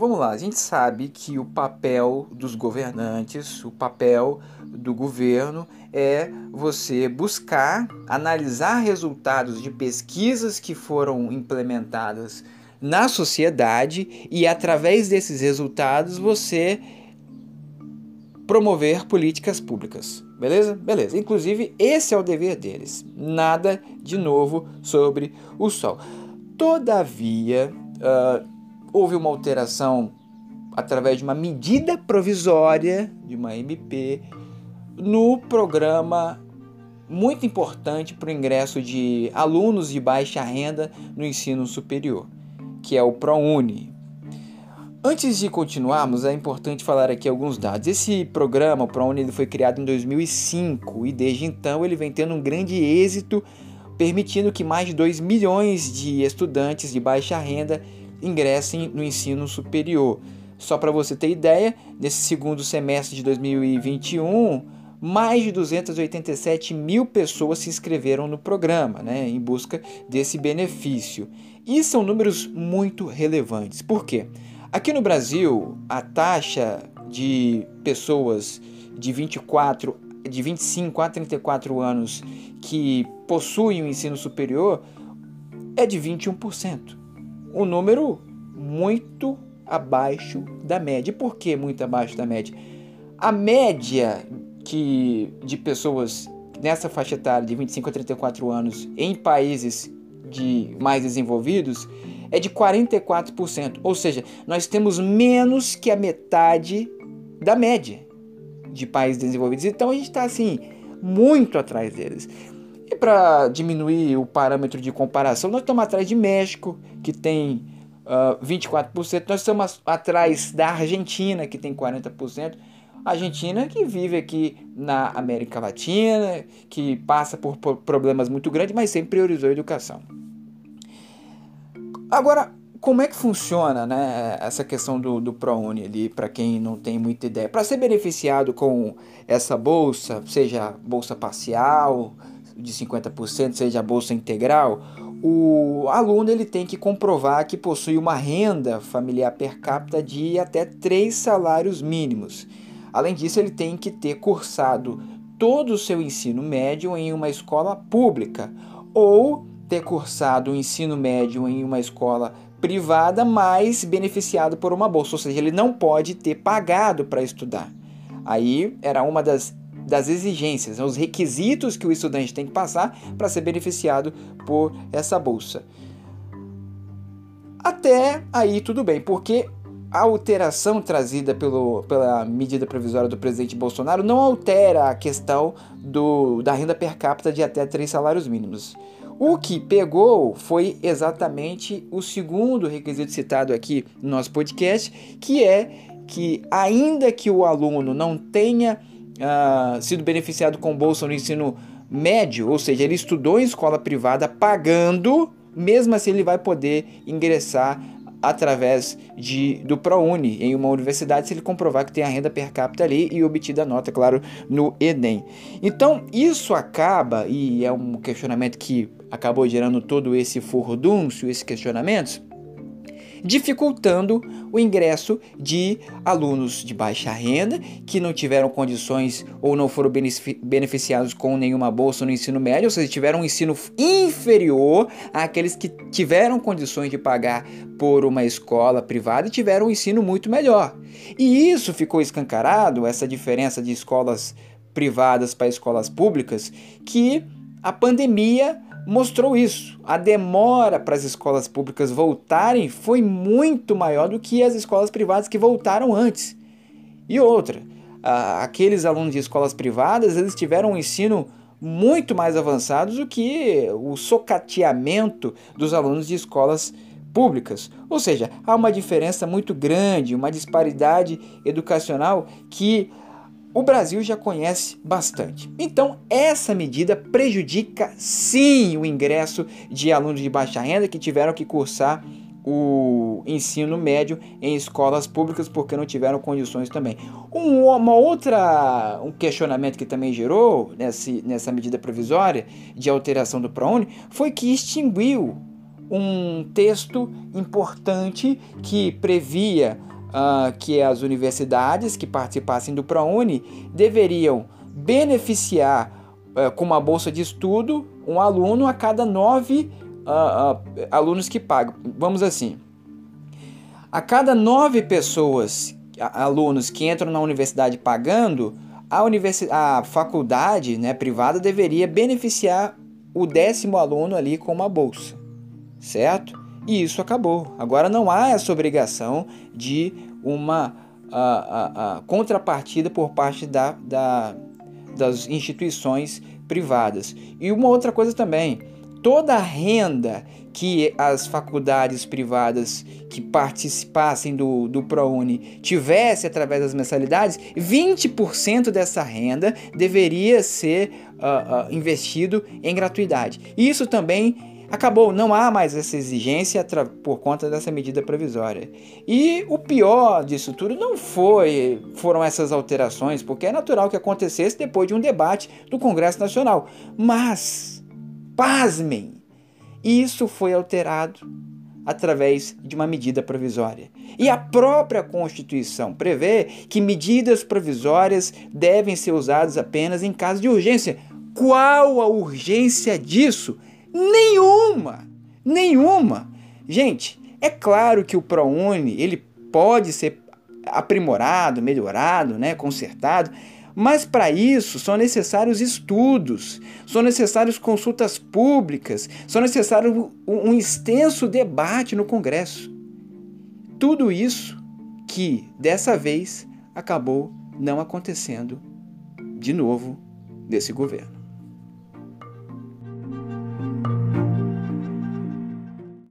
vamos lá, a gente sabe que o papel dos governantes, o papel do governo é você buscar analisar resultados de pesquisas que foram implementadas na sociedade e através desses resultados você promover políticas públicas. Beleza? Beleza. Inclusive, esse é o dever deles. Nada de novo sobre o Sol. Todavia, uh, houve uma alteração através de uma medida provisória de uma MP no programa muito importante para o ingresso de alunos de baixa renda no ensino superior, que é o ProUni. Antes de continuarmos, é importante falar aqui alguns dados. Esse programa, o ProUni, foi criado em 2005 e desde então ele vem tendo um grande êxito, permitindo que mais de 2 milhões de estudantes de baixa renda ingressem no ensino superior. Só para você ter ideia, nesse segundo semestre de 2021, mais de 287 mil pessoas se inscreveram no programa, né, em busca desse benefício. E são números muito relevantes. Por quê? Aqui no Brasil, a taxa de pessoas de 24, de 25 a 34 anos que possuem o ensino superior é de 21. Um número muito abaixo da média. E por que muito abaixo da média? A média que de pessoas nessa faixa etária de 25 a 34 anos em países de mais desenvolvidos é de 44%, ou seja, nós temos menos que a metade da média de países desenvolvidos. Então a gente está assim muito atrás deles. Para diminuir o parâmetro de comparação, nós estamos atrás de México, que tem uh, ah, 24%, nós estamos atrás da Argentina, que tem 40%. Argentina que vive aqui na América Latina, que passa por problemas muito grandes, mas sempre priorizou a educação. Agora, como é que funciona né, essa questão do, do ProUni ali, para quem não tem muita ideia? Para ser beneficiado com essa bolsa, seja bolsa parcial de 50%, seja a bolsa integral, o aluno ele tem que comprovar que possui uma renda familiar per capita de até três salários mínimos. Além disso, ele tem que ter cursado todo o seu ensino médio em uma escola pública ou ter cursado o ensino médio em uma escola privada, mas beneficiado por uma bolsa, ou seja, ele não pode ter pagado para estudar. Aí era uma das, das exigências, né, os requisitos que o estudante tem que passar para ser beneficiado por essa bolsa. Até aí tudo bem, porque a alteração trazida pelo, pela medida provisória do presidente Bolsonaro não altera a questão do, da renda per capita de até três salários mínimos. O que pegou foi exatamente o segundo requisito citado aqui no nosso podcast, que é que, ainda que o aluno não tenha uh, sido beneficiado com bolsa no ensino médio, ou seja, ele estudou em escola privada pagando, mesmo assim ele vai poder ingressar através de, do ProUni em uma universidade se ele comprovar que tem a renda per capita ali e obtida a nota, claro, no Enem. Então, isso acaba, e é um questionamento que acabou gerando todo esse furdúncio, esses questionamentos, dificultando o ingresso de alunos de baixa renda que não tiveram condições ou não foram beneficiados com nenhuma bolsa no ensino médio, ou seja, tiveram um ensino inferior àqueles que tiveram condições de pagar por uma escola privada e tiveram um ensino muito melhor. E isso ficou escancarado, essa diferença de escolas privadas para escolas públicas, que a pandemia mostrou isso. A demora para as escolas públicas voltarem foi muito maior do que as escolas privadas que voltaram antes. E outra, aqueles alunos de escolas privadas, eles tiveram um ensino muito mais avançado do que o socateamento dos alunos de escolas públicas. Ou seja, há uma diferença muito grande, uma disparidade educacional que o Brasil já conhece bastante. Então, essa medida prejudica sim o ingresso de alunos de baixa renda que tiveram que cursar o ensino médio em escolas públicas porque não tiveram condições também. Um, uma outra um questionamento que também gerou nesse, nessa medida provisória de alteração do ProUni foi que extinguiu um texto importante que previa uh, que as universidades que participassem do ProUni deveriam beneficiar uh, com uma bolsa de estudo um aluno a cada nove uh, alunos que pagam. Vamos assim. A cada nove pessoas, alunos que entram na universidade pagando, a, universi a faculdade né, privada deveria beneficiar o décimo aluno ali com uma bolsa, certo? E isso acabou. Agora não há essa obrigação de uma a, a, a contrapartida por parte da, da, das instituições privadas. E uma outra coisa também, toda a renda que as faculdades privadas que participassem do, do ProUni tivesse através das mensalidades, 20% dessa renda deveria ser uh, uh, investido em gratuidade. Isso também acabou, não há mais essa exigência por conta dessa medida provisória. E o pior disso tudo não foi foram essas alterações, porque é natural que acontecesse depois de um debate do Congresso Nacional. Mas, pasmem, isso foi alterado através de uma medida provisória. E a própria Constituição prevê que medidas provisórias devem ser usadas apenas em caso de urgência. Qual a urgência disso? Nenhuma! Nenhuma! Gente, é claro que o ProUni ele pode ser aprimorado, melhorado, né, consertado, mas para isso são necessários estudos, são necessárias consultas públicas, são necessário um extenso debate no Congresso. Tudo isso que dessa vez acabou não acontecendo de novo nesse governo.